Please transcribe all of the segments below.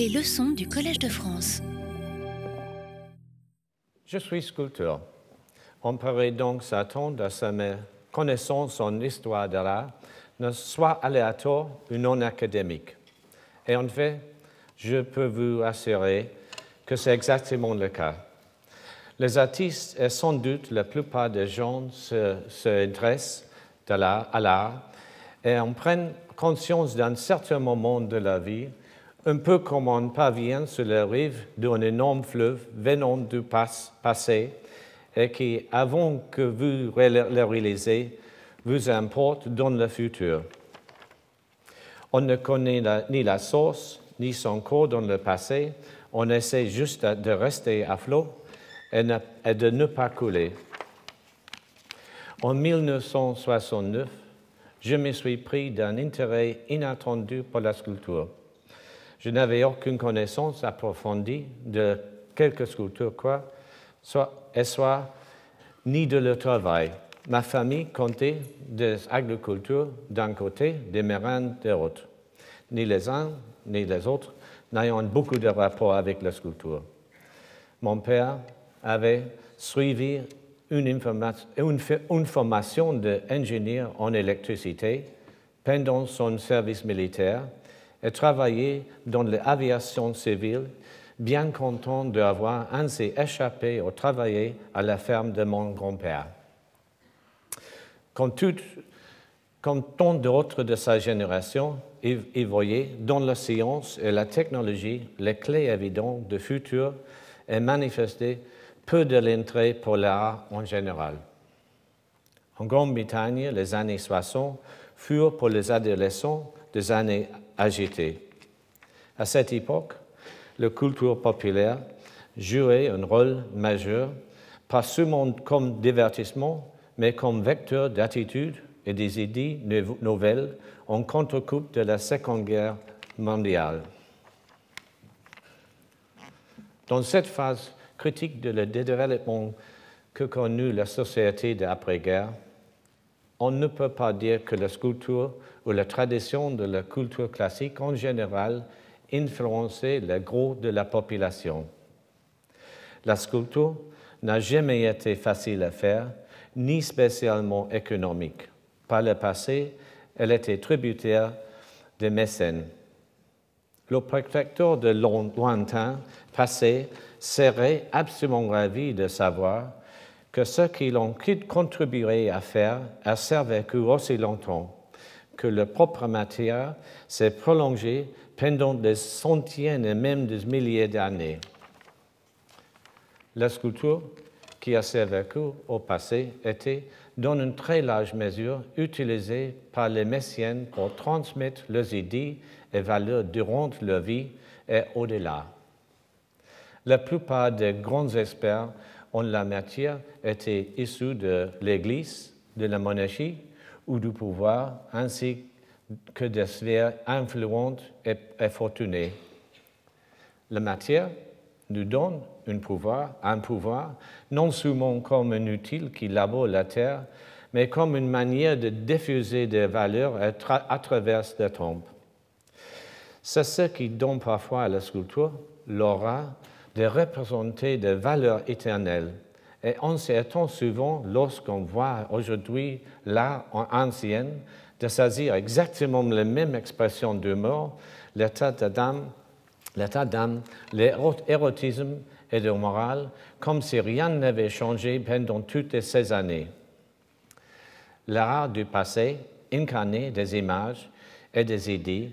Les leçons du Collège de France. Je suis sculpteur. On pourrait donc s'attendre à ce que mes connaissances en histoire de l'art ne soient aléatoires ou non académiques. Et en fait, je peux vous assurer que c'est exactement le cas. Les artistes, et sans doute la plupart des gens, s'intéressent se, à l'art et en prennent conscience d'un certain moment de la vie, un peu comme on parvient sur la rive d'un énorme fleuve venant du passé et qui, avant que vous le réalisez, vous importe dans le futur. On ne connaît ni la source, ni son cours dans le passé, on essaie juste de rester à flot et de ne pas couler. En 1969, je me suis pris d'un intérêt inattendu pour la sculpture. Je n'avais aucune connaissance approfondie de quelque sculpture quoi, soit, et soit ni de leur travail. Ma famille comptait des agricultures d'un côté, des marins de l'autre. Ni les uns ni les autres n'ayant beaucoup de rapport avec la sculpture. Mon père avait suivi une, une formation d'ingénieur en électricité pendant son service militaire et travaillé dans l'aviation civile, bien content d'avoir ainsi échappé au travail à la ferme de mon grand-père. Comme, comme tant d'autres de sa génération, il, voyait dans la science et la technologie les clés évidentes du futur et manifestait peu de l'entrée pour l'art en général. En Grande-Bretagne, les années 60 furent pour les adolescents des années agitées. À cette époque, la culture populaire jouait un rôle majeur, pas seulement comme divertissement, mais comme vecteur d'attitude et des idées nouvelles en contre-coupe de la Seconde Guerre mondiale. Dans cette phase critique de le développement que connut la société d'après-guerre, on ne peut pas dire que la sculpture ou la tradition de la culture classique en général influençait le gros de la population. La sculpture n'a jamais été facile à faire, ni spécialement économique. Par le passé, elle était tributaire des mécènes. Le protecteur de lointain passé serait absolument ravi de savoir que ce qu'ils ont contribué à faire a survécu aussi longtemps, que leur propre matière s'est prolongée pendant des centaines et même des milliers d'années. La sculpture qui a survécu au passé était dans une très large mesure utilisée par les messiennes pour transmettre leurs idées et valeurs durant leur vie et au-delà. La plupart des grands experts en la matière étaient issus de l'Église, de la monarchie ou du pouvoir, ainsi que des sphères influentes et, fortunées. La matière nous donne un pouvoir, un pouvoir non seulement comme un outil qui labore la terre, mais comme une manière de diffuser des valeurs à, travers le temps. C'est ce qui donne parfois à la sculpture l'aura de représenter des valeurs éternelles. Et on s'étonne souvent, lorsqu'on voit aujourd'hui l'art ancien, de saisir exactement la même expression d'humour, l'état d'âme, l'état d'âme, l'érotisme et de morale, comme si rien n'avait changé pendant toutes ces années. L'art du passé incarnait des images et des idées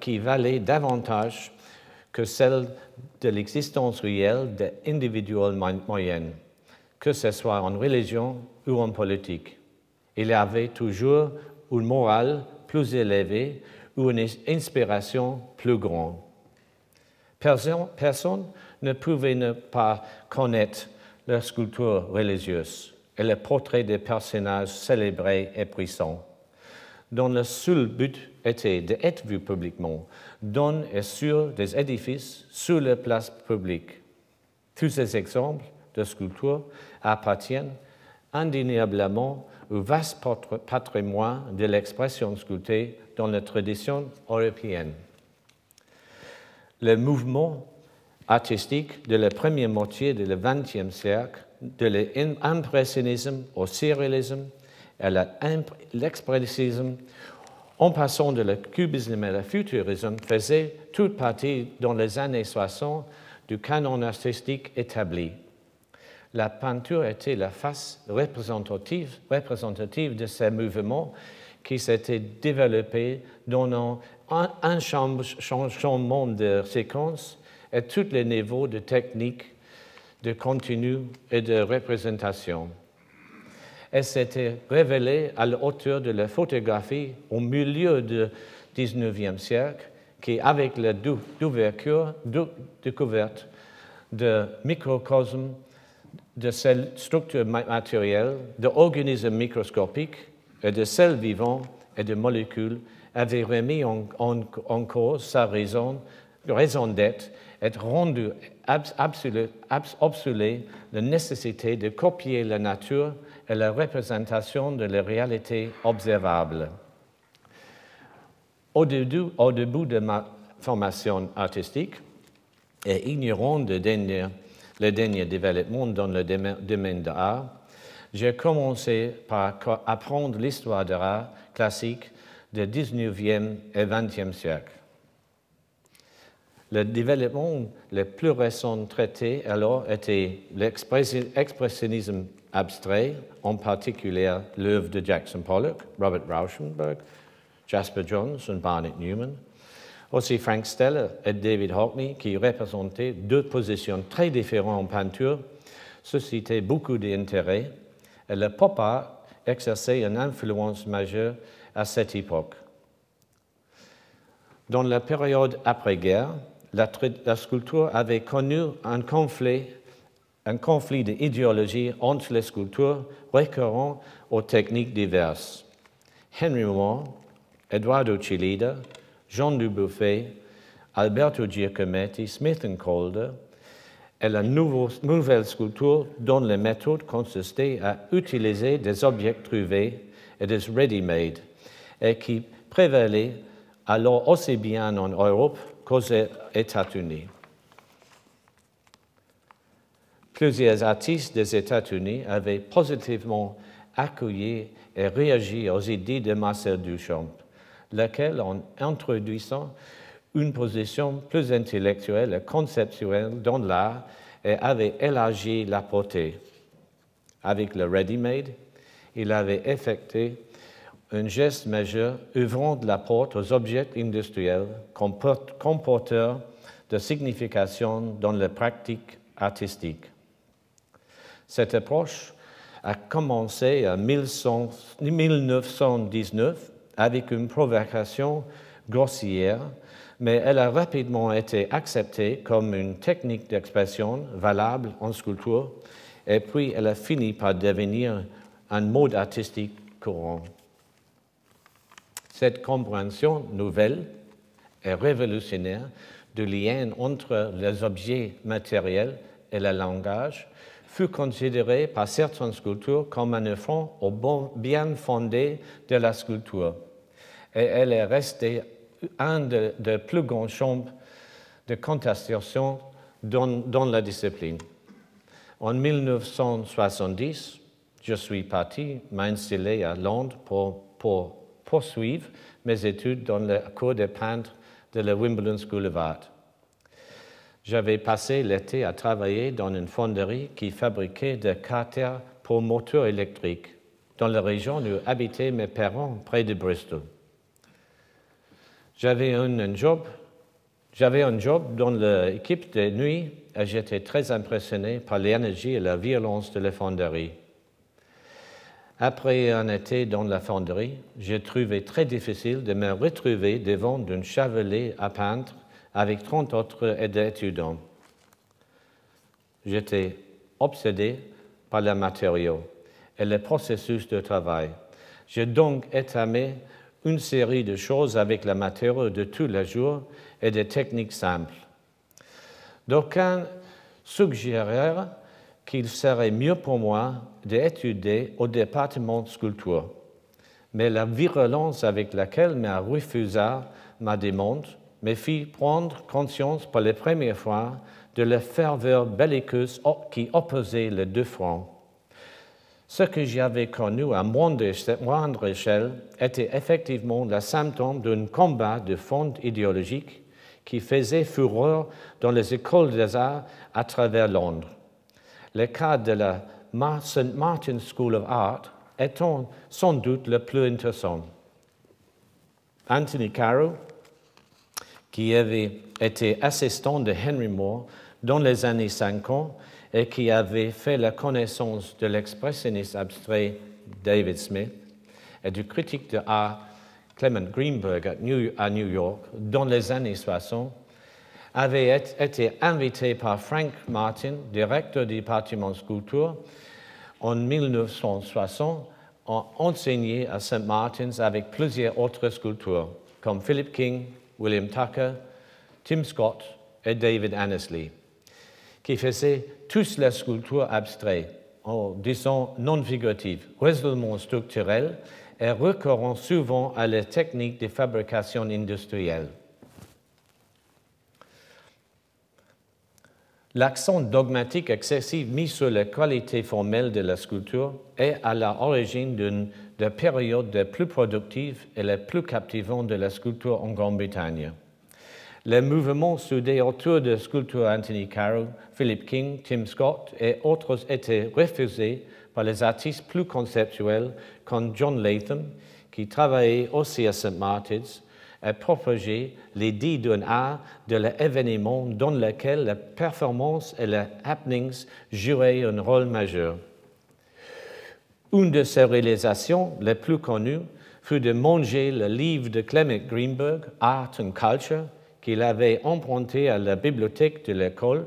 qui valaient davantage que celles de l'existence réelle des individus moyennes, que ce soit en religion ou en politique. Il y avait toujours une morale plus élevée ou une inspiration plus grande. Personne, ne pouvait ne pas connaître la sculpture religieuse et le portrait des personnages célébrés et puissants, dont le seul but était d'être vu publiquement, dans et sur des édifices, sur les places publiques. Tous ces exemples de sculpture appartiennent indéniablement au vaste patrimoine de l'expression sculptée dans la tradition européenne. le mouvement artistique de la première moitié du XXe siècle, de l'impressionnisme au surréalisme à l'expressionnisme, en passant de le cubisme et le futurisme, faisait toute partie dans les années 60 du canon artistique établi. La peinture était la face représentative, représentative de ces mouvements qui s'étaient développés dans un, un changement de séquence à tous les niveaux de technique, de contenu et de représentation. Elle s'était révélée à la hauteur de la photographie au milieu du XIXe siècle, qui, avec la découverte de microcosmes, de ces structures matérielles, d'organismes microscopiques et de cells vivants et de molécules, avait remis en, cause sa raison, raison d'être être rendu obsolète la nécessité de copier la nature et la représentation de la réalité observable. Au début, de ma formation artistique, et ignorant le dernier, le développement dans le domaine de l'art, j'ai commencé par apprendre l'histoire de l'art classique du 19e et 20e siècle. Le développement le plus récent traité alors était l'expressionnisme abstrait, en particulier l'œuvre de Jackson Pollock, Robert Rauschenberg, Jasper Jones et Barnett Newman. Aussi Frank Steller et David Hockney, qui représentaient deux positions très différentes en peinture, suscitaient beaucoup d'intérêt et le pop art exerçait une influence majeure à cette époque. Dans la période après-guerre, la, sculpture avait connu un conflit, un conflit d'idéologie entre les sculptures récurrents aux techniques diverses. Henry Moore, Eduardo Chilida, Jean Dubuffet, Alberto Giacometti, Smith Calder et la nouvelle sculpture dont les méthodes consistaient à utiliser des objets trouvés et des ready-made et qui prévalaient alors aussi bien en Europe qu'aux États-Unis. Plusieurs artistes des États-Unis avaient positivement accueilli et réagi aux idées de Marcel Duchamp, lequel, en introduisant une position plus intellectuelle et conceptuelle dans l'art, avait élargi la portée. Avec le ready-made, il avait effectué un geste majeur ouvrant la porte aux objets industriels comme porteurs de signification dans la pratique artistique. Cette approche a commencé en 1919 avec une provocation grossière, mais elle a rapidement été acceptée comme une technique d'expression valable en sculpture, et puis elle a fini par devenir un mode artistique courant. Cette compréhension nouvelle et révolutionnaire du lien entre les objets matériels et le langage fut considérée par certaines sculptures comme un affront bien fondé de la sculpture. Et elle est restée un des plus grands champs de contestation dans, la discipline. En 1970, je suis parti m'installer à Londres pour, pour poursuivre mes études dans le cours de peintre de la Wimbledon School of Art. J'avais passé l'été à travailler dans une fonderie qui fabriquait des carters pour moteurs électriques dans la région où habitaient mes parents près de Bristol. J'avais un, job, j'avais un job dans l'équipe de nuit et j'étais très impressionné par l'énergie et la violence de la fonderie. Après un été dans la fonderie, j'ai trouvé très difficile de me retrouver devant d'un chevalet à peindre avec 30 autres étudiants. J'étais obsédé par les matériaux et le processus de travail. J'ai donc étamé une série de choses avec la matériaux de tous les jours et des techniques simples. D'aucuns suggérèrent qu'il serait mieux pour moi d'étudier au département de sculpture. Mais la virulence avec laquelle m'a refusé ma demande me fit prendre conscience pour la première fois de la ferveur belliqueuse qui opposait les deux fronts. Ce que j'avais connu à moindre échelle était effectivement le symptôme d'un combat de fond idéologique qui faisait fureur dans les écoles des arts à travers Londres. Le cas de la St. Martin's School of Art étant sans doute le plus intéressant. Anthony Caro, qui avait été assistant de Henry Moore dans les années 50 et qui avait fait la connaissance de l'expressionniste abstrait David Smith et du critique de art Clement Greenberg à New York dans les années 60, avait été invité par Frank Martin, directeur du département sculpture, en 1960 à enseigner à St. Martin's avec plusieurs autres sculpteurs, comme Philip King, William Tucker, Tim Scott et David Annesley, qui faisaient tous la sculpture abstraite, en disant non figurative, résolument structurelle et recourant souvent à la technique de fabrication industrielle. L'accent dogmatique excessif mis sur la qualité formelle de la sculpture est à l'origine d'une des périodes les plus productives et les plus captivantes de la sculpture en Grande-Bretagne. Les mouvements soudés autour de sculptures Anthony Caro, Philip King, Tim Scott et autres étaient refusés par les artistes plus conceptuels comme John Latham, qui travaillait aussi à St. Martin's, et propager l'idée d'un art de l'événement dans lequel la performance et les happenings jouaient un rôle majeur. Une de ses réalisations les plus connues fut de manger le livre de Clement Greenberg, Art and Culture, qu'il avait emprunté à la bibliothèque de l'école,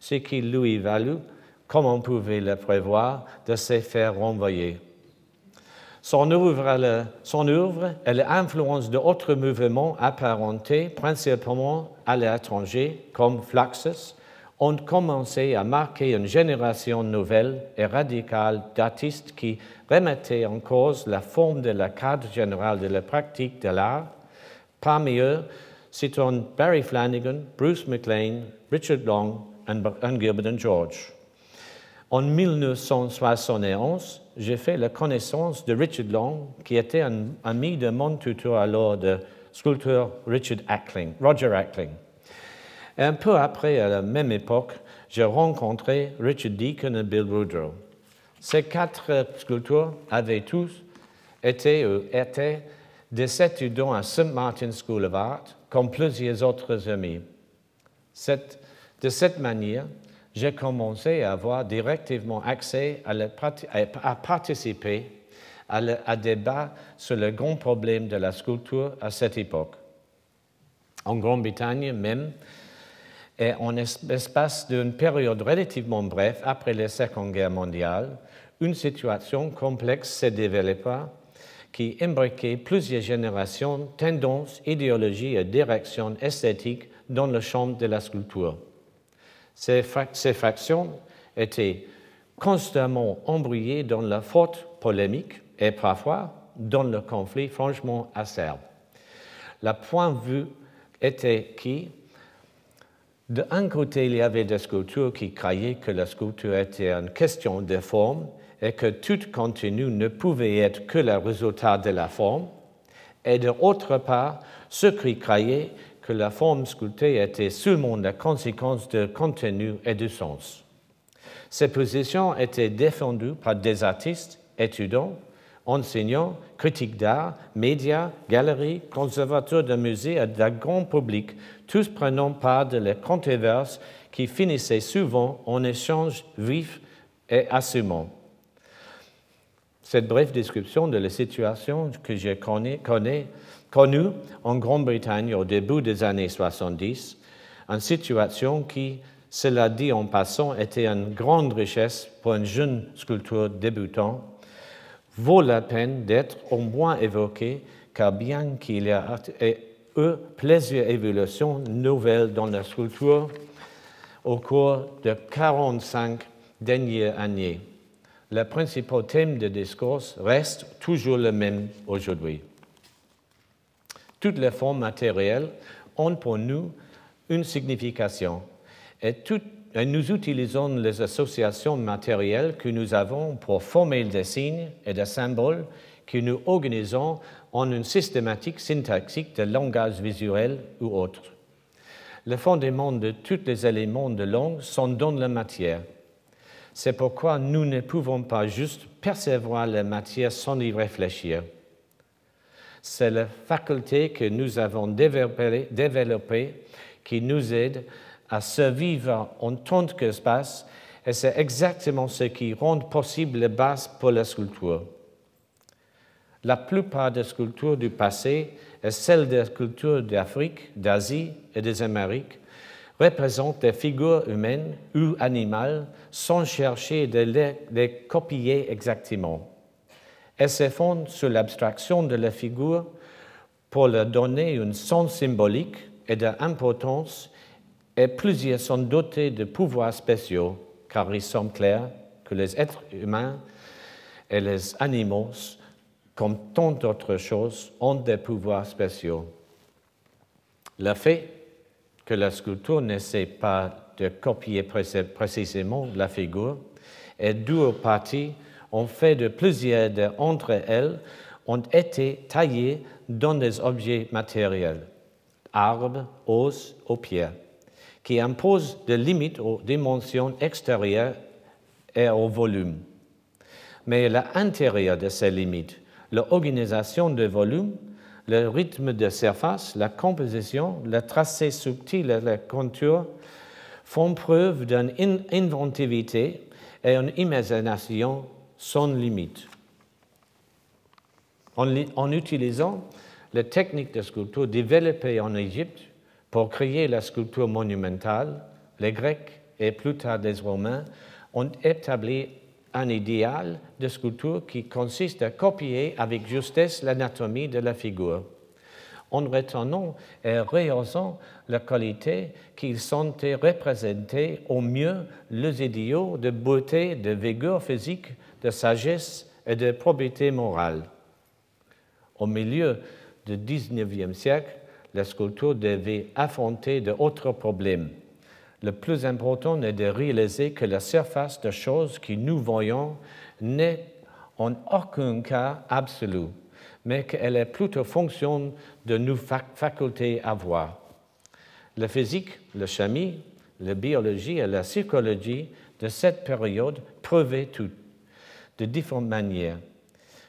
ce qui lui valut, comme on pouvait le prévoir, de se faire renvoyer. Son œuvre, son œuvre et l'influence d'autres mouvements apparentés principalement à l'étranger, comme Fluxus, ont commencé à marquer une génération nouvelle et radicale d'artistes qui remettaient en cause la forme de la cadre générale de la pratique de l'art. Parmi eux, citons Barry Flanagan, Bruce McLean, Richard Long et Gilbert George. En 1971, j'ai fait la connaissance de Richard Long, qui était un ami de mon tuteur alors de sculpteur Richard Ackling, Roger Ackling. Un peu après, à la même époque, j'ai rencontré Richard Deacon et Bill Woodrow. Ces quatre sculpteurs avaient tous été ou étaient des étudiants à St. Martin's School of Art, comme plusieurs autres amis. de cette manière, j'ai commencé à avoir directement accès à, participer à, à débat sur le grand problème de la sculpture à cette époque. En Grande-Bretagne même, et en l'espace d'une période relativement brève après la Seconde Guerre mondiale, une situation complexe s'est développée qui imbriquait plusieurs générations, tendances, idéologies et directions esthétiques dans le champ de la sculpture. Ces, factions étaient constamment embrouillées dans la forte polémique et parfois dans le conflit franchement acerbe. Le point de vue était qui, d'un côté, il y avait des sculptures qui croyaient que la sculpture était une question de forme et que tout contenu ne pouvait être que le résultat de la forme, et d'autre part, ceux qui croyaient que la forme sculptée était seulement la conséquence de contenu et de sens. Ces positions étaient défendues par des artistes, étudiants, enseignants, critiques d'art, médias, galeries, conservateurs de musées et d'un grand public, tous prenant part de les controverses qui finissaient souvent en échanges vifs et assumants. Cette brève description de la situation que j'ai connue connu en Grande-Bretagne au début des années 70, une situation qui, cela dit en passant, était une grande richesse pour un jeune sculpteur débutant, vaut la peine d'être au moins évoquée, car bien qu'il y ait eu plusieurs évolutions nouvelles dans la sculpture au cours de 45 dernières années, le principal thème de discours reste toujours le même aujourd'hui. Toutes les formes matérielles ont pour nous une signification. Et, nous utilisons les associations matérielles que nous avons pour former des signes et des symboles que nous organisons en une systématique syntaxique de langage visuel ou autre. Le fondement de tous les éléments de langue sont dans la matière. C'est pourquoi nous ne pouvons pas juste percevoir la matière sans y réfléchir. C'est la faculté que nous avons développée, qui nous aide à survivre en tant qu'espace et c'est exactement ce qui rend possible la base pour la sculpture. La plupart des sculptures du passé et celles des sculptures d'Afrique, d'Asie et des Amériques représentent des figures humaines ou animales sans chercher de les, copier exactement. Elles se fondent sur l'abstraction de la figure pour leur donner un sens symbolique et d'importance, et plusieurs sont dotés de pouvoirs spéciaux, car il semble clair que les êtres humains et les animaux, comme tant d'autres choses, ont des pouvoirs spéciaux. Le fait que la sculpture n'essaie pas de copier précisément la figure est dû au parti en fait de plusieurs d'entre elles ont été taillées dans des objets matériels, arbres, os ou pierres, qui imposent des limites aux dimensions extérieures et au volume. Mais l'intérieur de ces limites, l'organisation de volume le rythme de surface, la composition, le tracé subtil et la contour font preuve d'une inventivité et une imagination sans limite. En, utilisant les techniques de sculpture développées en Égypte pour créer la sculpture monumentale, les Grecs et plus tard les Romains ont établi un idéal de sculpture qui consiste à copier avec justesse l'anatomie de la figure, en retenant et rehaussant la qualité qu'ils sentaient représenter au mieux les idéaux de beauté, de vigueur physique, de sagesse et de probité morale. Au milieu du XIXe siècle, la sculpture devait affronter d'autres problèmes le plus important est de réaliser que la surface de choses que nous voyons n'est en aucun cas absolue, mais qu'elle est plutôt fonction de nos facultés à voir. La physique, la chimie, la biologie et la psychologie de cette période prouvaient tout, de différentes manières,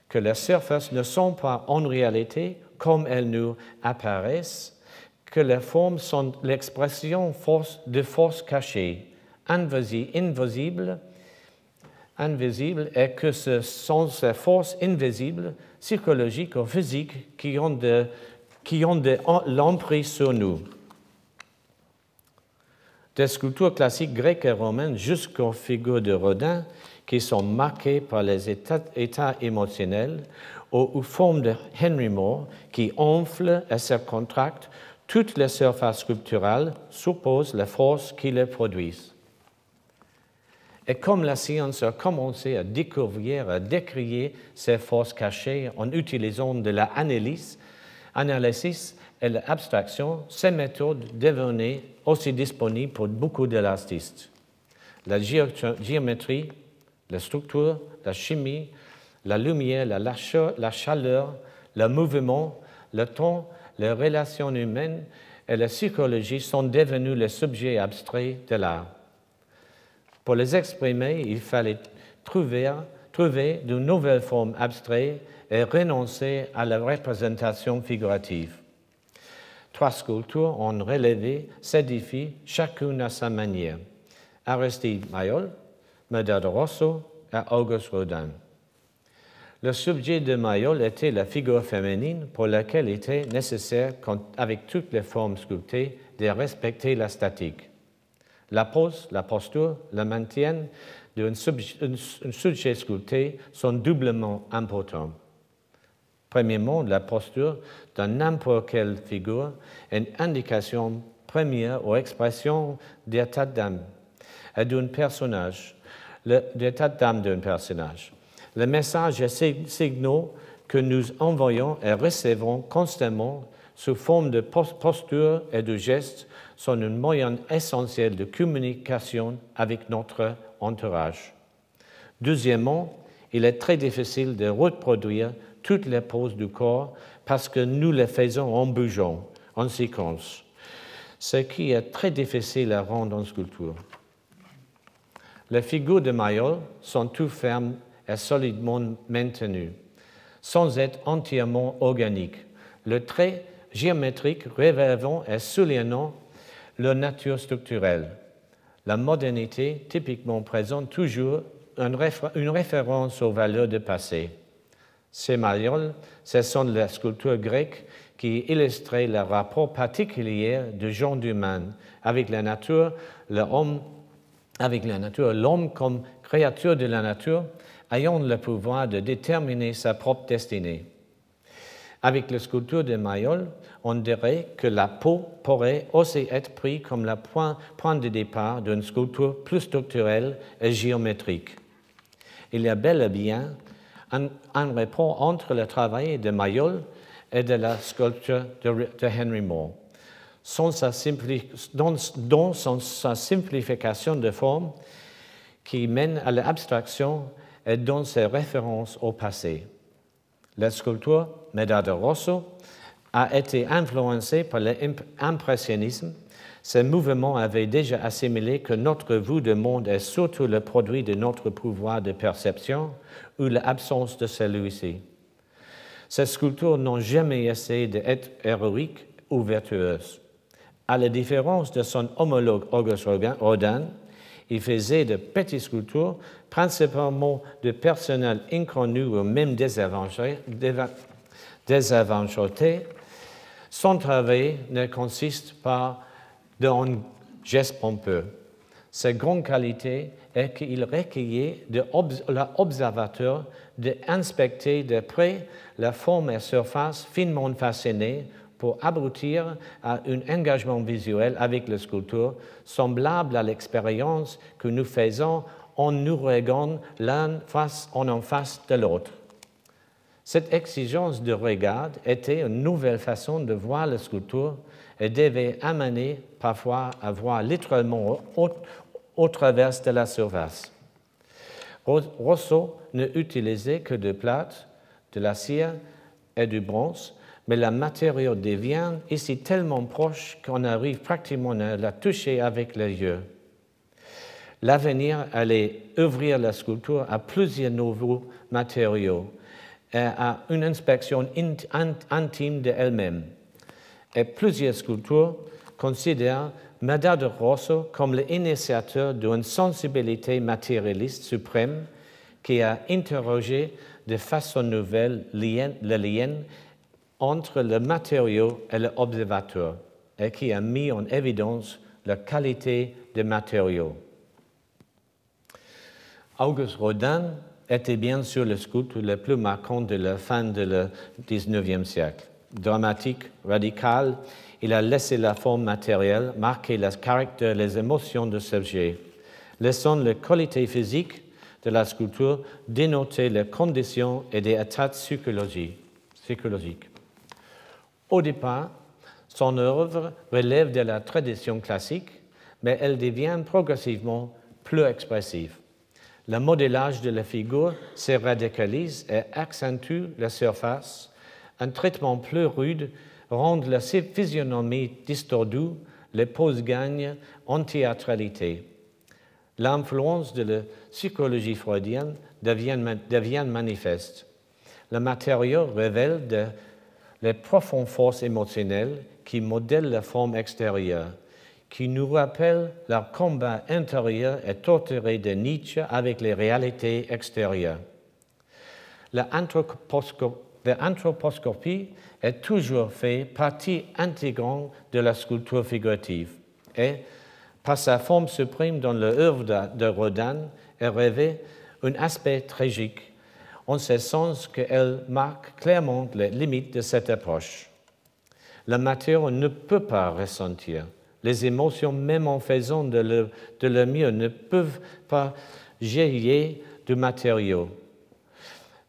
que les surfaces ne sont pas en réalité comme elles nous apparaissent, que les formes sont l'expression de forces cachées, invisibles, invisibles, et que ce sont ces forces invisibles, psychologiques ou physiques, qui ont de, qui ont de l'emprise sur nous. Des sculptures classiques grecques et romaines jusqu'aux figures de Rodin, qui sont marquées par les états, états émotionnels, aux formes de Henry Moore, qui enflent et se contractent toutes les surfaces sculpturales supposent la force qui les produisent. Et comme la science a commencé à découvrir, à décrier ces forces cachées en utilisant de l'analyse analysis et l'abstraction, ces méthodes devenaient aussi disponibles pour beaucoup d'elastistes. La géométrie, la structure, la chimie, la lumière, la chaleur, le mouvement, le temps les relations humaines et la psychologie sont devenus les subjets abstraits de l'art. Pour les exprimer, il fallait trouver, trouver de nouvelles formes abstraites et renoncer à la représentation figurative. Trois sculptures ont relevé ces défis, chacune à sa manière. Aristide Mayol, Medard Rosso et Auguste Rodin. Le sujet de Mayol était la figure féminine pour laquelle il était nécessaire, avec toutes les formes sculptées, de respecter la statique. La pose, la posture, le maintien d'un sujet sculpté sont doublement importants. Premièrement, la posture de n'importe quelle figure est une indication première ou expression d'état d'âme d'un personnage, d'état d'âme d'un personnage message messages et signaux que nous envoyons et recevons constamment sous forme de posture et de gestes sont un moyen essentiel de communication avec notre entourage. Deuxièmement, il est très difficile de reproduire toutes les poses du corps parce que nous les faisons en bougeant, en séquence, ce qui est très difficile à rendre en sculpture. Les figures de Mayol sont tout fermes et solidement maintenues, sans être entièrement organiques. Le trait géométrique révélant et soulignant leur nature structurelle. La modernité typiquement présente toujours une référence aux valeurs du passé. Ces marioles, ce sont les sculptures grecques qui illustraient le rapport particulier du genre humain la avec la nature, l'homme comme créature de la nature, ayant le pouvoir de déterminer sa propre destinée. Avec la sculpture de Mayol, on dirait que la peau pourrait aussi être prise comme le point, de départ d'une sculpture plus structurelle et géométrique. Il y a bel et bien un, rapport entre le travail de Mayol et de la sculpture de, Henry Moore. Sans sa simplification de forme qui mène à l'abstraction et dans ses références au passé. La sculpture Medard de Rosso a été influencée par l'impressionnisme. Ce mouvement avait déjà assimilé que notre vue du monde est surtout le produit de notre pouvoir de perception ou l'absence de celui-ci. Ces sculptures n'ont jamais essayé d'être héroïques ou vertueuses. À la différence de son homologue Auguste Rodin, il faisait de petites sculptures, principalement de personnel inconnu ou même désavantages. Son travail ne consiste pas d'un geste pompeux. Sa grande qualité est qu'il recueillait l'observateur d'inspecter de près la forme et surface finement façonnée pour aboutir à un engagement visuel avec le sculpteur semblable à l'expérience que nous faisons en nous regardant l'un face en face de l'autre. Cette exigence de regard était une nouvelle façon de voir la sculpture et devait amener parfois à voir littéralement au, travers de la surface. Rousseau ne utilisait que de plate, de l'acier et du bronze, mais le matériau devient ici tellement proche qu'on arrive pratiquement à la toucher avec les yeux. L'avenir allait ouvrir la sculpture à plusieurs nouveaux matériaux à une inspection intime d'elle-même. Et plusieurs sculptures considèrent Madame de Rosso comme l'initiateur d'une sensibilité matérialiste suprême qui a interrogé de façon nouvelle le lien entre le matériau et l'observateur et qui a mis en évidence la qualité des matériaux. Auguste Rodin était bien sûr le sculpteur le plus marquant de la fin du XIXe siècle. Dramatique, radical, il a laissé la forme matérielle marquer le caractère, les émotions de sujet, laissant la qualité physique de la sculpture dénoter les conditions et des états psychologiques. Au départ, son œuvre relève de la tradition classique, mais elle devient progressivement plus expressive. Le modélage de la figure se radicalise et accentue la surface. Un traitement plus rude rend la physionomie distordue, les poses gagnent en théâtralité. L'influence de la psychologie freudienne devient, devient manifeste. Le matériau révèle de les profondes forces émotionnelles qui modèlent la forme extérieure, qui nous rappellent leur combat intérieur et torturé de Nietzsche avec les réalités extérieures. L'anthroposcopie est toujours fait partie intégrante de la sculpture figurative et, par sa forme suprême dans l'œuvre de Rodin, elle revêt un aspect tragique en ce sens qu'elle marque clairement les limites de cette approche. La matière ne peut pas ressentir. Les émotions, même en faisant de le, de mieux, ne peuvent pas jaillir du matériau.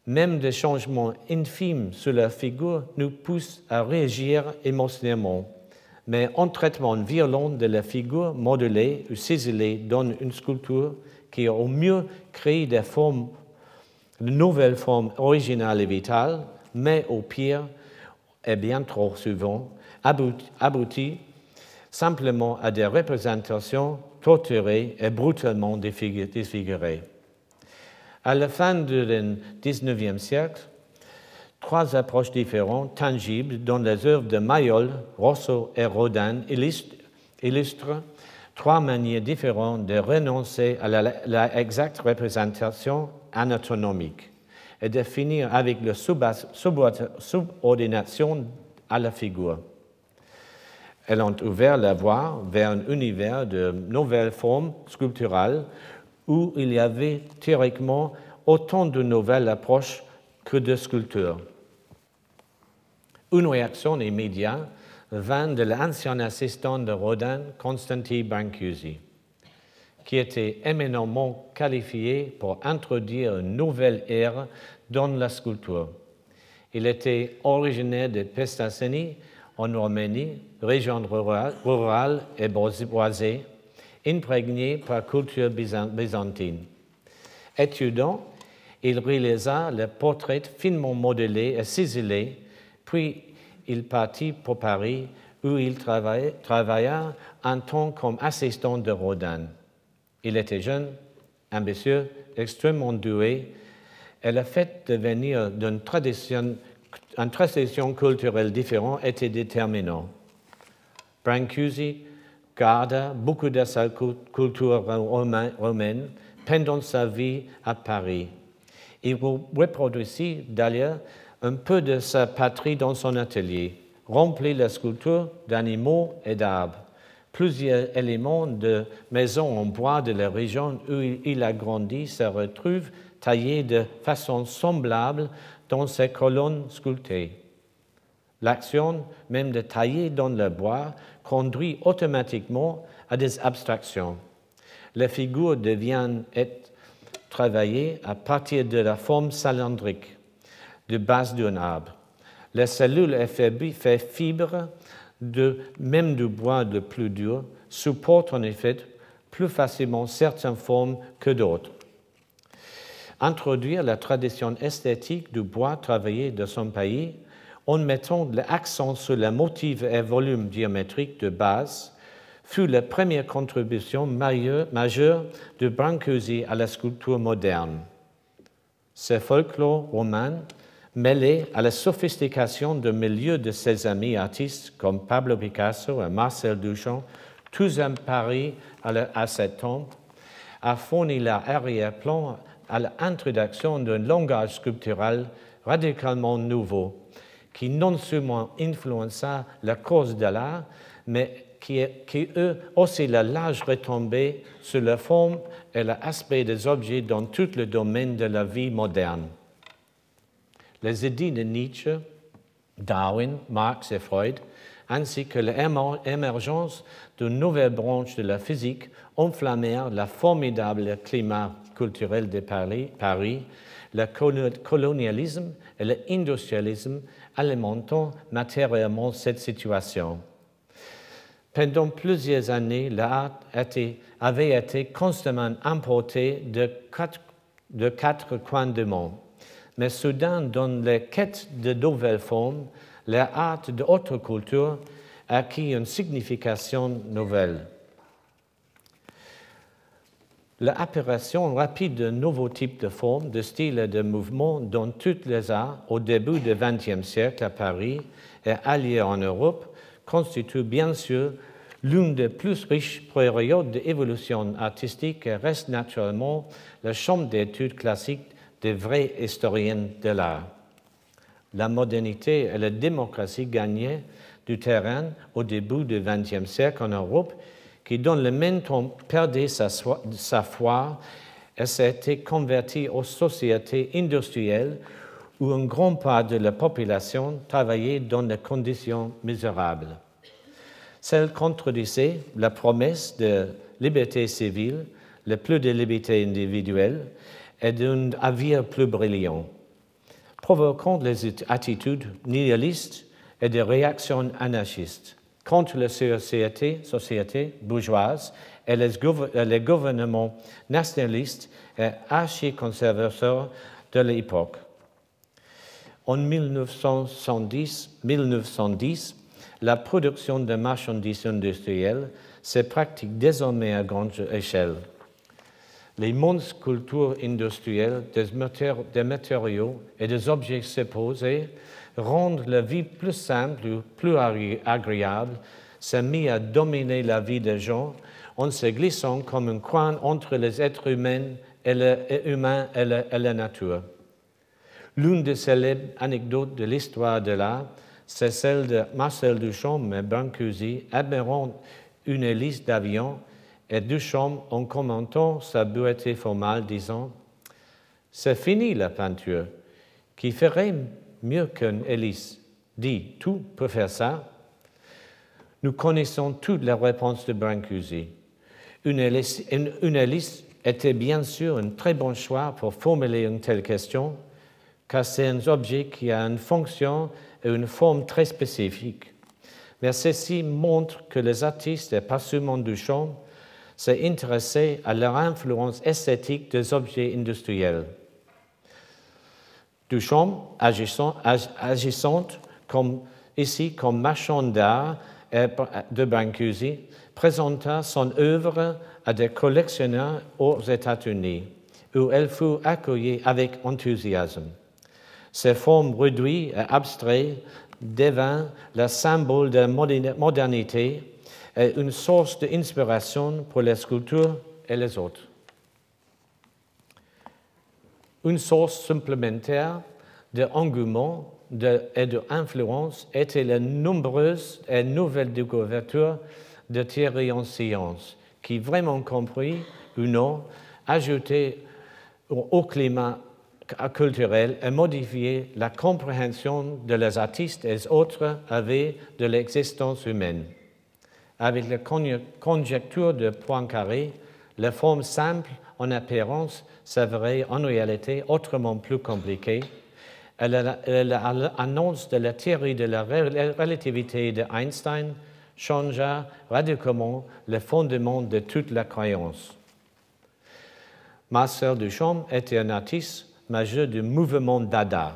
même des changements infimes sur la figure nous poussent à réagir émotionnellement. Mais un traitement violent de la figure modelée ou ciselée donne une sculpture qui, au mieux, crée des formes, de nouvelles formes originales et vitales, mais au pire, et bien trop souvent, aboutit simplement à des représentations torturées et brutalement défigurées. À la fin du XIXe siècle, trois approches différentes, tangibles, dans les œuvres de Mayol, Rosso et Rodin illustrent trois manières différentes de renoncer à la, exacte représentation anatomique et de finir avec la subordination à la figure. Elles ont ouvert la voie vers un univers de nouvelles formes sculpturales où il y avait théoriquement autant de nouvelles approches que de sculptures. Une réaction immédiate vint de l'ancien assistant de Rodin, Constantin Brancusi, qui était éminemment qualifié pour introduire une nouvelle ère dans la sculpture. Il était originaire de Pestaceni, en Arménie, région rurale, et boisée, imprégnée par culture byzantine. Étudiant, il réalisa le portrait finement modelé et ciselé, puis il partit pour Paris où il travailla un temps comme assistant de Rodin. Il était jeune, ambitieux, extrêmement doué, et le fait de venir d'une tradition culturelle différente était déterminant. Brancusi garda beaucoup de sa culture romaine pendant sa vie à Paris. Il reproduisit d'ailleurs un peu de sa patrie dans son atelier, remplit la sculpture d'animaux et d'arbres. Plusieurs éléments de maisons en bois de la région où il a grandi se retrouvent taillés de façon semblable dans ces colonnes sculptées. L'action même de tailler dans le bois conduit automatiquement à des abstractions. Les figures deviennent être travaillées à partir de la forme cylindrique de base d'un arbre. Les cellules fait fibres, de, même du bois le plus dur, supportent en effet plus facilement certaines formes que d'autres introduire la tradition esthétique du bois travaillé de son pays en mettant l'accent sur les motifs et volumes géométriques de base fut la première contribution majeure de Brancusi à la sculpture moderne. Ce folklore romain, mêlé à la sophistication de milieu de ses amis artistes comme Pablo Picasso et Marcel Duchamp, tous en Paris à cet temps, a fourni l'arrière-plan à l'introduction d'un langage sculptural radicalement nouveau, qui non seulement influença la cause de l'art, mais qui, qui eut aussi la large retombée sur la forme et l'aspect des objets dans tout le domaine de la vie moderne. Les idées de Nietzsche, Darwin, Marx et Freud, ainsi que l'émergence d'une nouvelle branche de la physique enflammèrent le formidable climat culturel de Paris, le colonialisme et l'industrialisme alimentant matériellement cette situation. Pendant plusieurs années, l'art avait été constamment importé de quatre, de quatre coins du monde. Mais soudain, dans les quêtes de nouvelles formes, l'art de haute culture acquis une signification nouvelle. L'apparition rapide de nouveaux types de formes, de styles et de mouvements dans toutes les arts au début du XXe siècle à Paris et ailleurs en Europe constitue bien sûr l'une des plus riches périodes d'évolution artistique et reste naturellement la chambre d'études classique des vrais historiens de l'art. La modernité et la démocratie gagnaient du terrain au début du XXe siècle en Europe qui dans le même temps perdait sa, sa foi et s'était converti aux sociétés industrielles où une grande part de la population travaillait dans des conditions misérables. Celle contredisait la promesse de liberté civile, le plus de liberté individuelle et d'un avenir plus brillant. provoquant les attitudes nihilistes et des réactions anarchistes contre la société, société bourgeoise et les, les gouvernements nationalistes et archi-conservateurs de l'époque. En 1910, la production de marchandises industrielles se pratique désormais à grande échelle. Les cultures industrielles des, matériaux et des objets supposés rendent la vie plus simple, plus agréable, s'est mis à dominer la vie des gens en se glissant comme un coin entre les êtres humains et la nature. L'une des célèbres anecdotes de l'histoire de l'art, c'est celle de Marcel Duchamp et Brancusi admirant une hélice d'avion et Duchamp en commentant sa beauté formale disant C'est fini la peinture, qui ferait mieux qu'une hélice dit Tout peut faire ça. Nous connaissons toutes les réponses de Brancusi. Une une hélice était bien sûr un très bon choix pour formuler une telle question, car c'est un objet qui a une fonction et une forme très spécifique. Mais ceci montre que les artistes, et pas seulement Duchamp, s'est intéressé à leur influence esthétique des objets industriels. Duchamp, agissant, comme, ici comme marchand d'art de Brancusi, présenta son œuvre à des collectionneurs aux États-Unis, où elle fut accueillie avec enthousiasme. Ses formes réduites et abstraites devint le symbole de modernité et une source d'inspiration pour les sculptures et les autres. Une source supplémentaire d'engouement et d'influence étaient les nombreuses et nouvelles découvertes de Thierry en science, qui vraiment compris ou non ajouté au climat culturel et modifié la compréhension de les artistes et autres avec de l'existence humaine. Avec la conjecture de Poincaré, la forme simple en apparence s'avérait en réalité autrement plus compliquée. L'annonce de la théorie de la relativité d'Einstein changea radicalement le fondement de toute la croyance. Marcel Duchamp était un artiste majeur du mouvement Dada,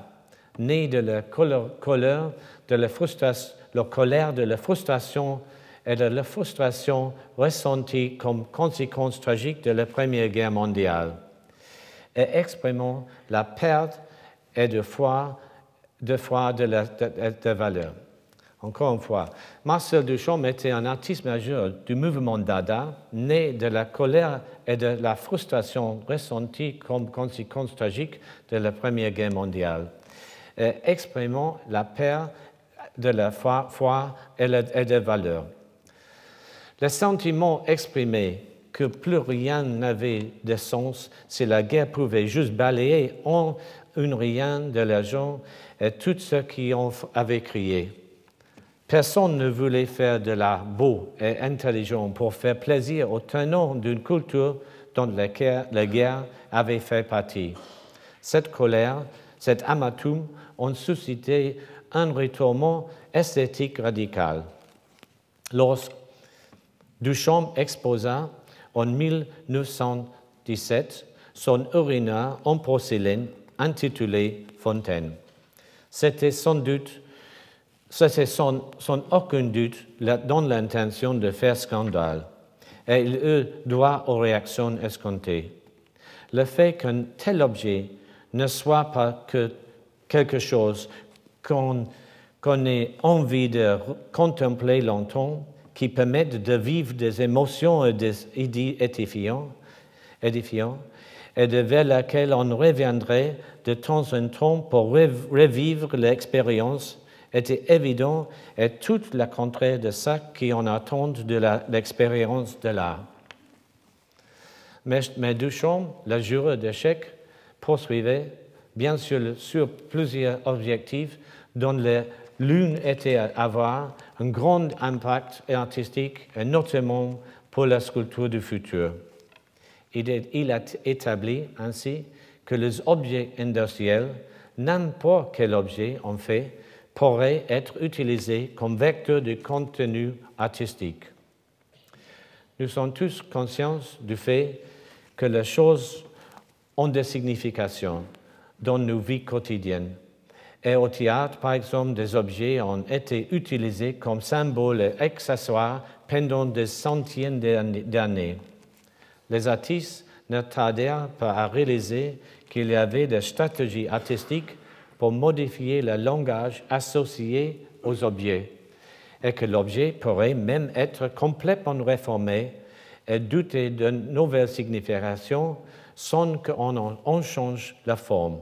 né de la colère de la, frustration, la colère de la frustration et de la frustration ressentie comme conséquence tragique de la Première Guerre mondiale, et exprimant la perte et de foi de, foi de, la, valeur. Encore une fois, Marcel Duchamp était un artiste majeur du mouvement Dada, né de la colère et de la frustration ressentie comme conséquence tragique de la Première Guerre mondiale, et exprimant la perte de la foi, et, et de valeur. Le sentiment exprimé que plus rien n'avait de sens si la guerre pouvait juste balayer en une rien de l'argent et tout ce qui en avait crié. Personne ne voulait faire de l'art beau et intelligent pour faire plaisir aux tenants d'une culture dont la guerre, avait fait partie. Cette colère, cet amatome ont suscité un retournement esthétique radical. Lorsque Duchamp exposa en 1917 son urinaire en porcelaine intitulé Fontaine. C'était sans doute, sans, aucun doute dans l'intention de faire scandale, et il eut droit aux réactions escomptées. Le fait qu'un tel objet ne soit pas que quelque chose qu'on ait envie de contempler longtemps qui permettent de vivre des émotions idées édifiantes, et de vers laquelle on reviendrait de temps en temps pour revivre l'expérience était évident et toute la contraire de ça qu'on attend de l'expérience de l'art. Mais, mais, Duchamp, la jureur d'échec, poursuivait bien sûr sur plusieurs objectifs dont les L'une était avoir un grand impact artistique, notamment pour la sculpture du futur. Il a établi ainsi que les objets industriels n'importe quel objet, en fait, pourrait être utilisé comme vecteur de contenu artistique. Nous sommes tous conscients du fait que les choses ont des significations dans nos vies quotidiennes. Et au théâtre, par exemple, des objets ont été utilisés comme symboles et accessoires pendant des centaines d'années. Les artistes ne tardèrent pas à réaliser qu'il y avait des stratégies artistiques pour modifier le langage associé aux objets et que l'objet pourrait même être complètement réformé et douter de nouvelles significations sans qu'on en change la forme.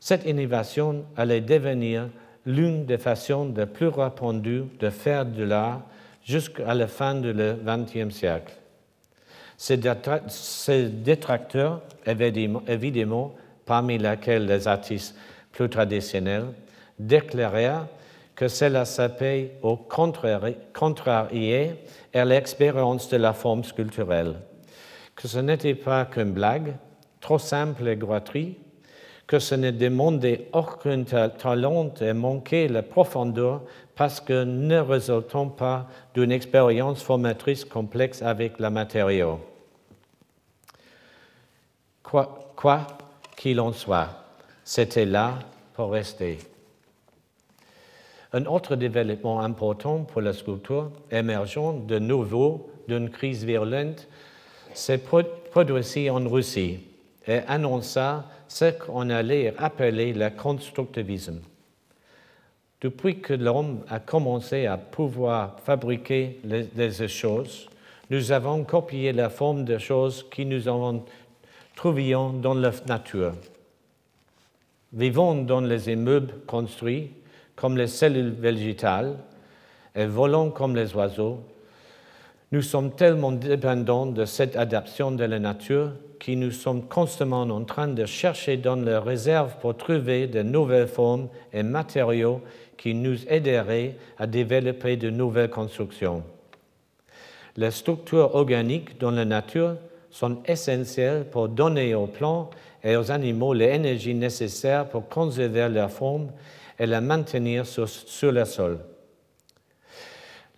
Cette innovation allait devenir l'une des façons les plus répandues de faire de l'art jusqu'à la fin du XXe siècle. Ces détracteurs, évidemment, parmi lesquels les artistes plus traditionnels, déclarèrent que cela s'appelle au contrarié à l'expérience de la forme sculpturelle, que ce n'était pas qu'une blague, trop simple et gratuite, que ce ne demandait aucun talent et manquait la profondeur parce que ne résultant pas d'une expérience formatrice complexe avec la matériau. Quoi qu'il en soit, c'était là pour rester. Un autre développement important pour la sculpture, émergent de nouveau d'une crise virulente, s'est produit en Russie et annonça ce qu'on allait appeler le constructivisme. Depuis que l'homme a commencé à pouvoir fabriquer des choses, nous avons copié la forme des choses que nous avons trouvions dans la nature. Vivons dans les immeubles construits comme les cellules végétales et volons comme les oiseaux, nous sommes tellement dépendants de cette adaptation de la nature que nous sommes constamment en train de chercher dans les réserves pour trouver de nouvelles formes et matériaux qui nous aideraient à développer de nouvelles constructions. Les structures organiques dans la nature sont essentielles pour donner aux plantes et aux animaux l'énergie nécessaire pour conserver leur forme et la maintenir sur, le sol.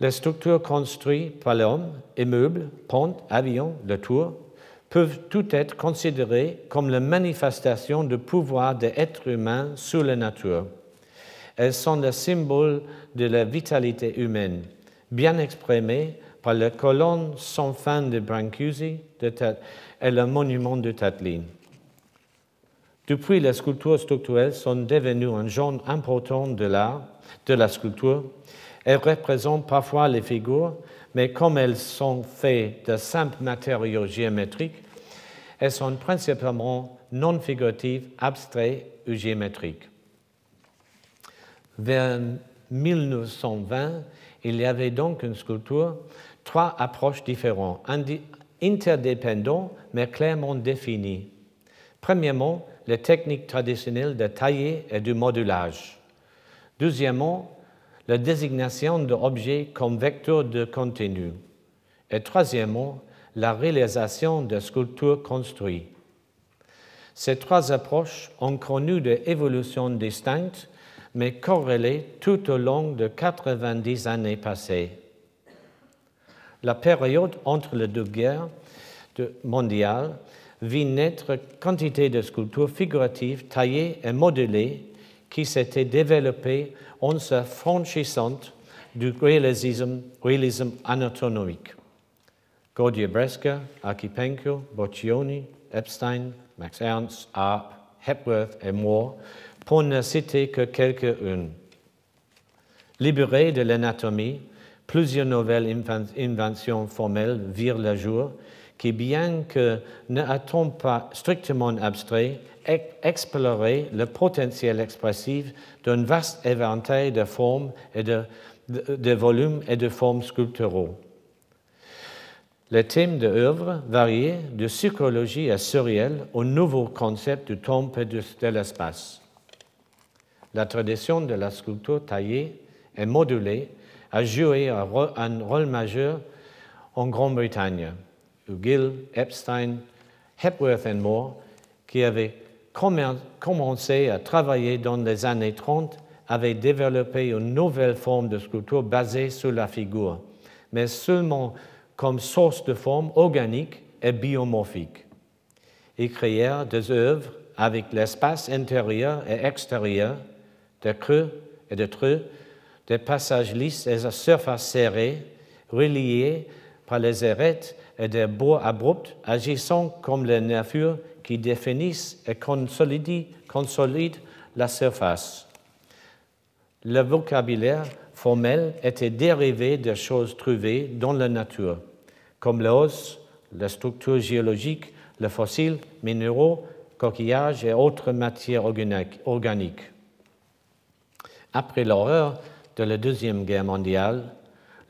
Les structures construites par l'homme, immeubles, ponts, avions, le tour, peuvent toutes être considérées comme la manifestation du pouvoir des êtres humains sur la nature. Elles sont le symbole de la vitalité humaine, bien exprimée par la colonne sans fin de Brancusi et le monument de Tatlin. Depuis, les sculptures structurelles sont devenues un genre important de l'art, de la sculpture. Elles représentent parfois les figures, mais comme elles sont faites de simples matériaux géométriques, elles sont principalement non figuratives, abstraites ou géométriques. Vers 1920, il y avait donc une sculpture, trois approches différentes, interdépendantes mais clairement définies. Premièrement, les techniques traditionnelles de tailler et du modulage. Deuxièmement, la désignation d'objets comme vecteur de contenu. Et troisièmement, la réalisation de sculptures construites. Ces trois approches ont connu des évolutions distinctes, mais corrélées tout au long de 90 années passées. La période entre les deux guerres mondiales vit naître quantité de sculptures figuratives taillées et modelées qui s'étaient développées en se franchissant du réalisme, anatomique. Gaudier Bresca, Archipenko, Boccioni, Epstein, Max Ernst, Arp, Hepworth et moi, pour ne citer que quelques-unes. Libérés de l'anatomie, plusieurs nouvelles inventions formelles virent le jour qui, bien que n'étant pas strictement abstrait, explorer le potentiel expressif d'un vaste éventail de formes et de, volumes et de formes sculpturaux. Les thèmes de œuvres variaient de psychologie à surréel au nouveau concept du temps et de, l'espace. La tradition de la sculpture taillée et modulée a joué un rôle majeur en Grande-Bretagne. Gill, Epstein, Hepworth et Moore, qui avaient commencé à travailler dans les années 30 avait développé une nouvelle forme de sculpture basée sur la figure, mais seulement comme source de forme organique et biomorphique. Ils créèrent des œuvres avec l'espace intérieur et extérieur, des creux et des treux, des passages lisses et des surfaces serrées, reliés par les arêtes et des bois abrupts, agissant comme les nervures qui définissent et consolident, la surface. Le vocabulaire formel était dérivé des choses trouvées dans la nature, comme l'os, la structure géologique, les fossiles, minéraux, coquillages et autres matières organiques. Après l'horreur de la Deuxième Guerre mondiale,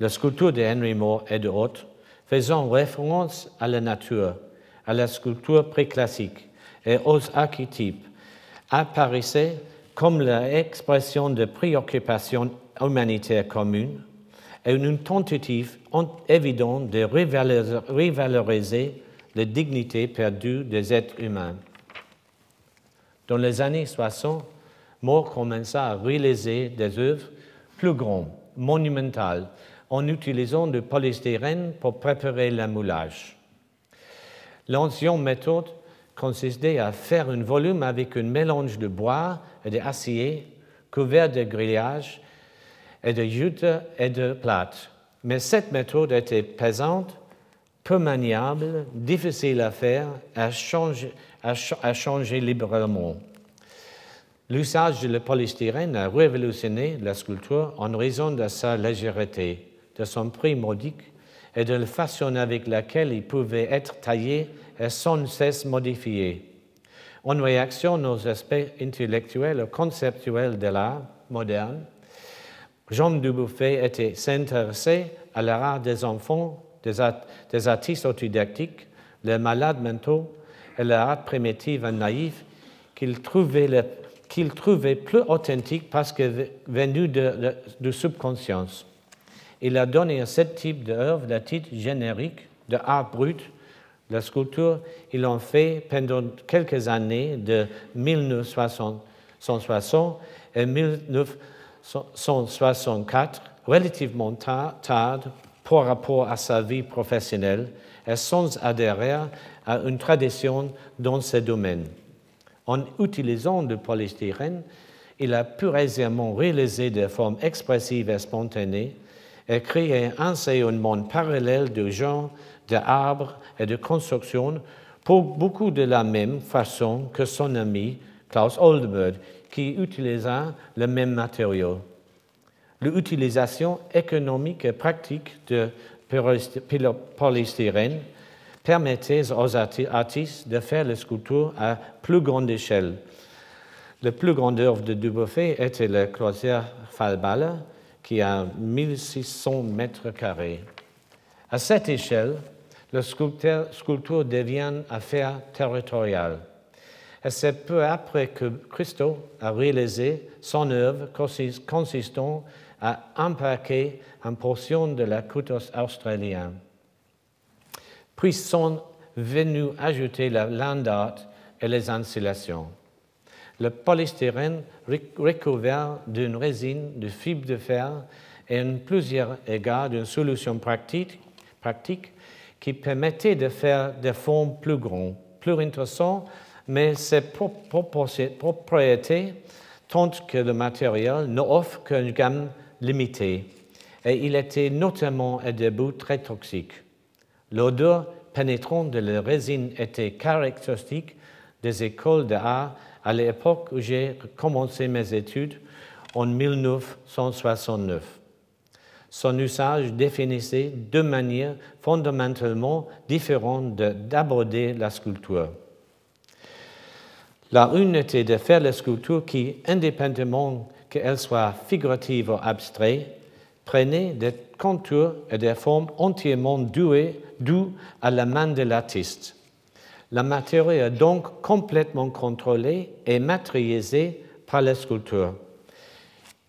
la sculpture de Henry Moore et d'autres, faisant référence à la nature, à la sculpture préclassique et aux archétypes, apparaissait comme l'expression de préoccupation humanitaire commune et une tentative évidente de revaloriser la dignité perdue des êtres humains. Dans les années 60, Moore commença à réaliser des œuvres plus grandes, monumentales, en utilisant du polystyrène pour préparer le moulage. L'ancienne méthode consistait à faire un volume avec un mélange de bois et d'acier couvert de grillage et de jute et de plate. Mais cette méthode était pesante, peu maniable, difficile à faire, à changer, à changer librement. L'usage de polystyrène a révolutionné la sculpture en raison de sa légèreté, de son prix modique et de la façon avec laquelle il pouvait être taillé et sans cesse modifié. En réaction aux aspects intellectuels et conceptuels de l'art moderne, Jean Dubuffet était s'intéresser à l'art des enfants, des, artistes autodidactiques, les malades mentaux et l'art primitif et naïf qu'il trouvait, trouvait, plus authentique parce que venu de, de, subconscience. Il a donné à ce type d'œuvre le titre générique de art brut. La sculpture, il en fait pendant quelques années de 1960 et 1964, relativement tard, par rapport à sa vie professionnelle et sans adhérer à une tradition dans ce domaine. En utilisant du polystyrène, il a pu aisément réaliser des formes expressives et spontanées et créer un enseignement parallèle de genre, d'arbres et de construction pour beaucoup de la même façon que son ami Klaus Oldenburg, qui utilisa le même matériau. L'utilisation économique et pratique de polystyrène permettait aux artistes de faire les sculptures à plus grande échelle. La plus grande œuvre de Dubuffet était le croisière Fallballer, qui a 1600 mètres carrés. À cette échelle, la sculpture devient affaire territoriale. Et c'est peu après que Christo a réalisé son œuvre consistant à empaquer une portion de la côte australienne. Puis sont venus ajouter la land art et les installations. Le polystyrène recouvert d'une résine de fibre de fer et en plusieurs égards d'une solution pratique qui permettait de faire des formes plus grandes, plus intéressantes, mais ses propriétés, tant que le matériel n'offre qu'une gamme limité et il était notamment à des bouts très toxiques. L'odeur pénétrante de la résine était caractéristique des écoles d'art à l'époque où j'ai commencé mes études en 1969. Son usage définissait deux manières fondamentalement différentes d'aborder la sculpture. La une était de faire la sculpture qui, indépendamment qu'elle soit figurative ou abstraite, prenait des contours et des formes entièrement douées, dues à la main de l'artiste. La matière est donc complètement contrôlée et maîtrisée par la sculpture,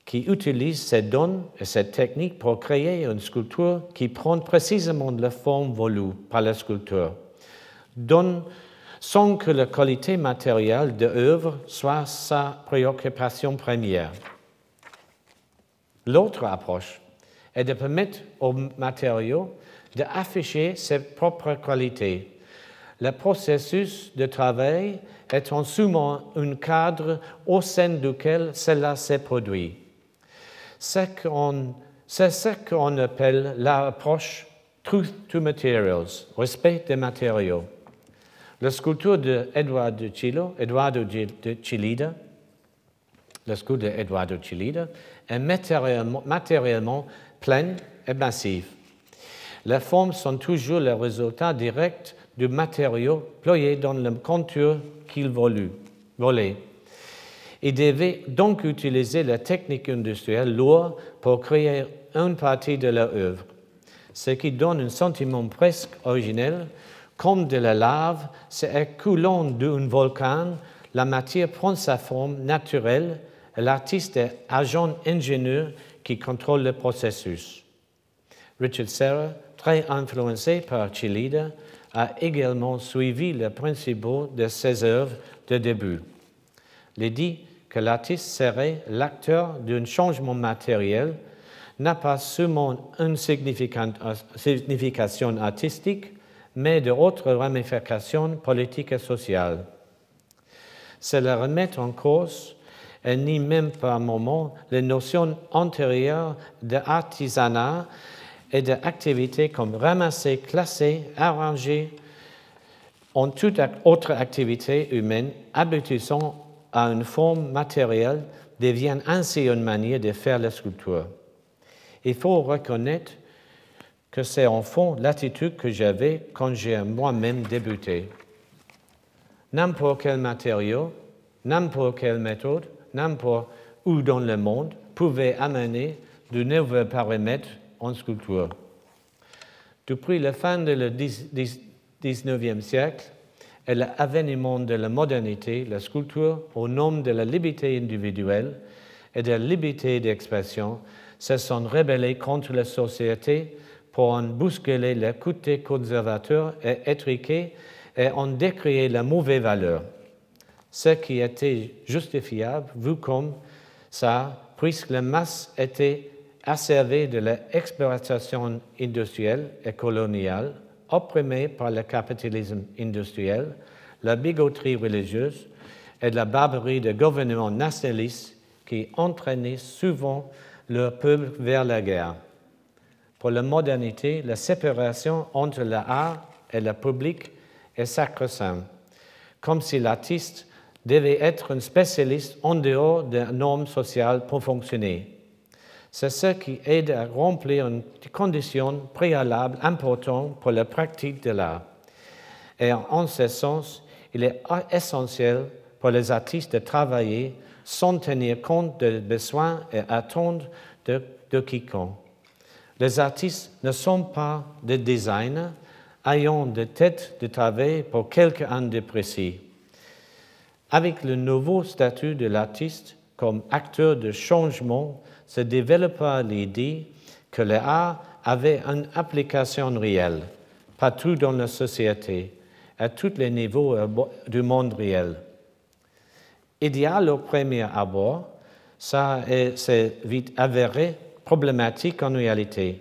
qui utilise ces dons et cette technique pour créer une sculpture qui prend précisément la forme voulue par la sculpture. Donne sans que la qualité matérielle de l'œuvre soit sa préoccupation première. L'autre approche est de permettre aux matériaux d'afficher ses propres qualités. Le processus de travail en souvent un cadre au sein duquel cela s'est produit. C'est ce qu'on appelle l'approche Truth to Materials, respect des matériaux. La sculpture de Eduardo de Chilida, la sculpture Chilida est matériellement, matériellement pleine et massive. Les formes sont toujours le résultat direct du matériau ployé dans le contour qu'il volait. Ils devaient donc utiliser la technique industrielle lourde pour créer une partie de leur œuvre, ce qui donne un sentiment presque originel, comme de la lave s'écoulant d'un volcan, la matière prend sa forme naturelle et l'artiste est agent ingénieux qui contrôle le processus. Richard Serra, très influencé par Chilida, a également suivi le principe de ses œuvres de début. Que l'artiste serait l'acteur d'un changement matériel n'a pas seulement une signification artistique, mais d'autres ramifications politiques et sociales. Cela remet en cause et ni même par moment les notions antérieures d'artisanat et d'activités comme ramasser, classer, arranger, en toute autre activité humaine aboutissant à une forme matérielle deviennent ainsi une manière de faire la sculpture. Il faut reconnaître que c'est en fond l'attitude que j'avais quand j'ai moi-même débuté. N'importe quel matériau, n'importe quelle méthode, n'importe où dans le monde pouvait amener de nouveaux paramètres en sculpture. Depuis la fin du XIXe siècle et l'avènement de la modernité, la sculpture, au nom de la liberté individuelle et de la liberté d'expression, se sont rebellés contre la société pour en bousculer le côté conservateur et étriqué et en décrier la mauvaise valeur. Ce qui était justifiable, vu comme ça, puisque la masse était asservie de l'exploitation industrielle et coloniale, opprimée par le capitalisme industriel, la bigoterie religieuse et la barbarie des gouvernements nationalistes qui entraînaient souvent leur peuple vers la guerre. Pour la modernité, la séparation entre l'art et le public est sacro-sainte, comme si l'artiste devait être un spécialiste en dehors des normes sociales pour fonctionner. C'est ce qui aide à remplir une condition préalable importante pour la pratique de l'art. Et en ce sens, il est essentiel pour les artistes de travailler sans tenir compte des besoins et attentes de, de quiconque. Les artistes ne sont pas des designers ayant de tête de travail pour quelques années précis. Avec le nouveau statut de l'artiste comme acteur de changement, se développa l'idée que l'art avait une application réelle, partout dans la société, à tous les niveaux du monde réel. Idéal au premier abord, ça s'est vite avéré problématique en réalité,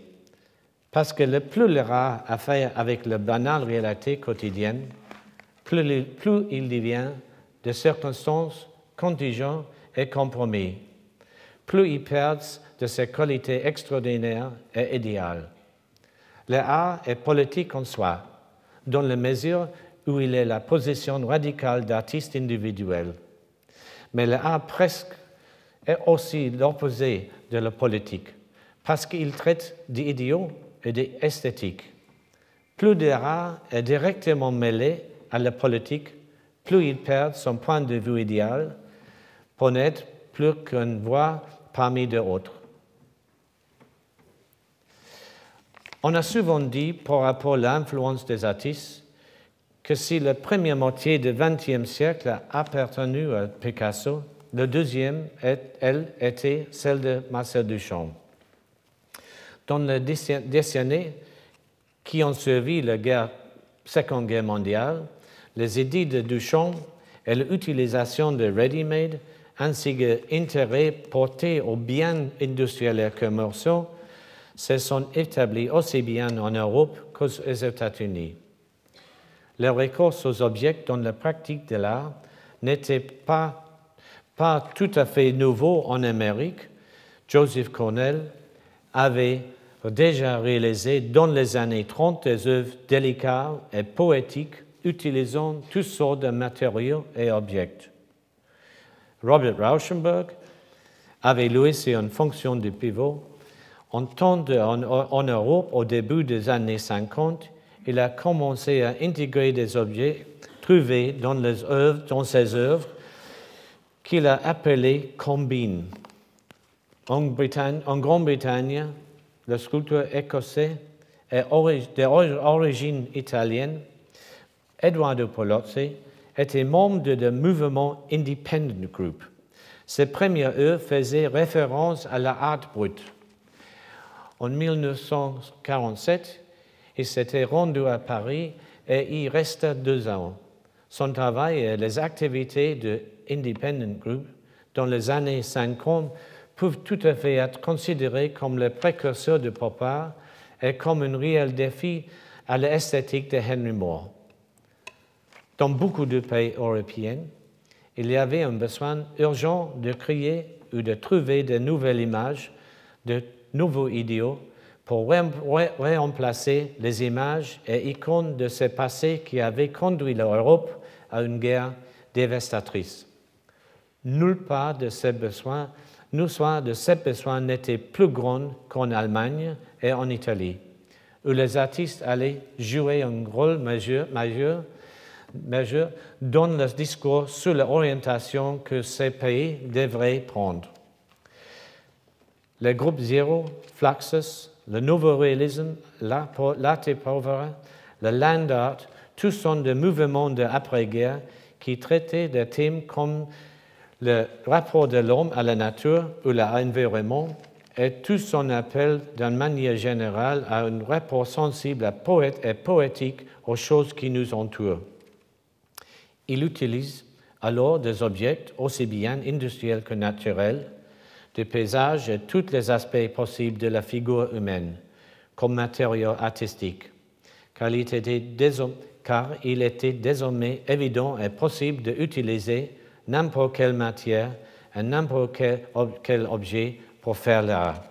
parce que le plus le rat a fait avec la banale réalité quotidienne, plus, plus il devient de circonstances contingentes et compromis, plus il perd de ses qualités extraordinaires et idéales. L'art est politique en soi, dans la mesure où il est la position radicale d'artiste individuel. Mais l'art presque est aussi l'opposé de la politique, parce qu'il traite d'idéaux et d'esthétique. Plus l'art est directement mêlé à la politique, plus il perd son point de vue idéal pour n'être plus qu'une voix parmi d'autres. On a souvent dit, par rapport à l'influence des artistes, que si la première moitié du XXe siècle a appartenu à Picasso, la deuxième, elle, était celle de Marcel Duchamp. Dans les décennies qui ont suivi la Seconde Guerre mondiale, les édits de Duchamp et l'utilisation de ready-made, ainsi que l'intérêt porté aux biens industriels et commerciaux, se sont établis aussi bien en Europe qu'aux États-Unis. Le recours aux objets dans la pratique de l'art n'était pas, pas tout à fait nouveau en Amérique. Joseph Cornell avait déjà réalisé dans les années 30 des œuvres délicates et poétiques utilisant toutes sortes de matériaux et objets. Robert Rauschenberg avait loué sur une fonction de pivot. En, Europe, au début des années 50, il a commencé à intégrer des objets trouvés dans ses œuvres qu'il a appelés combines. En, en Grande-Bretagne, le sculpteur écossais est d'origine italienne, Eduardo Polozzi, était membre du mouvement Independent Group. Ses premières œuvres faisaient référence à la art brute. En 1947, il s'était rendu à Paris et y resta deux ans. Son travail et les activités de Independent Group dans les années 50 peuvent tout à fait être considérés comme le précurseur de pop art et comme un réel défi à l'esthétique de Henry Moore. Dans beaucoup de pays européens, il y avait un besoin urgent de créer ou de trouver de nouvelles images, de nouveaux idéaux pour remplacer les images et icônes de ce passé qui avait conduit l'Europe à une guerre dévastatrice. Nulle part de ces besoins, de ces besoins n'était plus grand qu'en Allemagne et en Italie, où les artistes allaient jouer un rôle majeur, majeur dans le discours sur l'orientation que ces pays devraient prendre. Le groupe Zero, Fluxus, le nouveau réalisme, l'arte pauvre, le land art, tous sont des mouvements d'après-guerre qui traitaient des thèmes comme le rapport de l'homme à la nature ou l'environnement, et tous on appel d'une manière générale à un rapport sensible et poétique aux choses qui nous entourent. Il utilise alors des objets aussi bien industriels que naturels, des paysages et tous les aspects possibles de la figure humaine comme matériau artistique, car il était, car il était désormais évident et possible d'utiliser n'importe quelle matière et n'importe quel, objet pour faire l'art.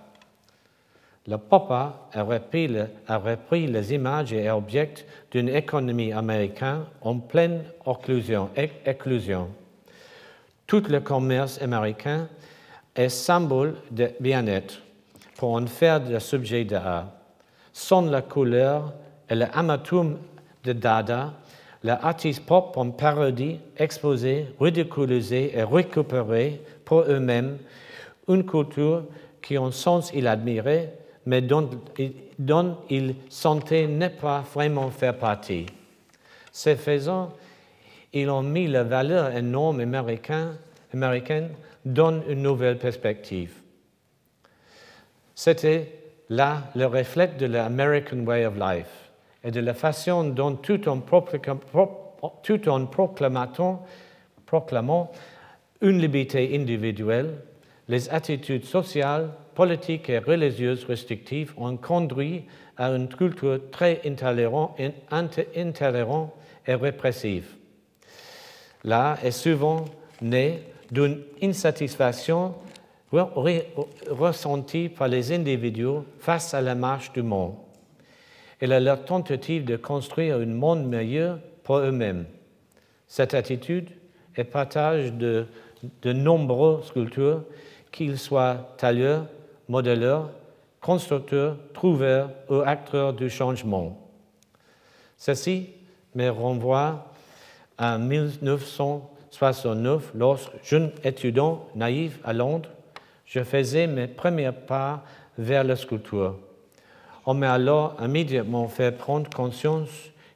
Le papa a repris, les images et objets d'une économie américaine en pleine éclusion. Tout le commerce américain est symbole de bien-être pour en faire des subjets d'art. Sans la couleur et l'amatome de Dada, les artistes pop ont parodie, exposé, ridiculisé et récupéré pour eux-mêmes une culture qui, en sens, ils admiraient, mais dont, dont ils sentaient ne pas vraiment faire partie. Ce faisant, ils ont mis la valeur énorme américaine, américaine donne une nouvelle perspective. C'était là le reflet de l'American Way of Life et de la façon dont tout en, tout en proclamant, proclamant une liberté individuelle, les attitudes sociales, politiques et religieuses restrictives ont conduit à une culture très intolérante et répressive. Là est souvent née d'une insatisfaction ressentie par les individus face à la marche du monde et à leur tentative de construire un monde meilleur pour eux-mêmes. Cette attitude est partage de, de nombreux sculpteurs, qu'ils soient tailleurs, modéleurs, constructeurs, trouveurs ou acteurs du changement. Ceci me renvoie à 1900 69, lorsque jeune étudiant naïf à Londres, je faisais mes premiers pas vers la sculpture. On m'a alors immédiatement fait prendre conscience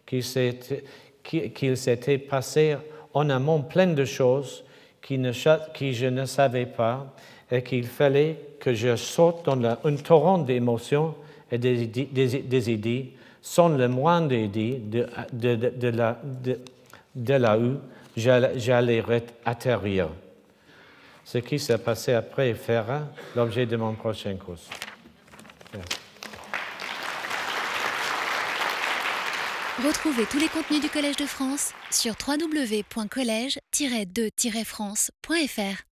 qu'il s'était passé en amont plein de choses qui, ne, je ne savais pas et qu'il fallait que je sorte dans un torrent d'émotions et des, idées sans le moindre idée de, de, de là où j'allais atterrir. Ce qui s'est passé après fera l'objet de mon prochain cours. Retrouvez tous les contenus du Collège de France sur www.colège-2-france.fr.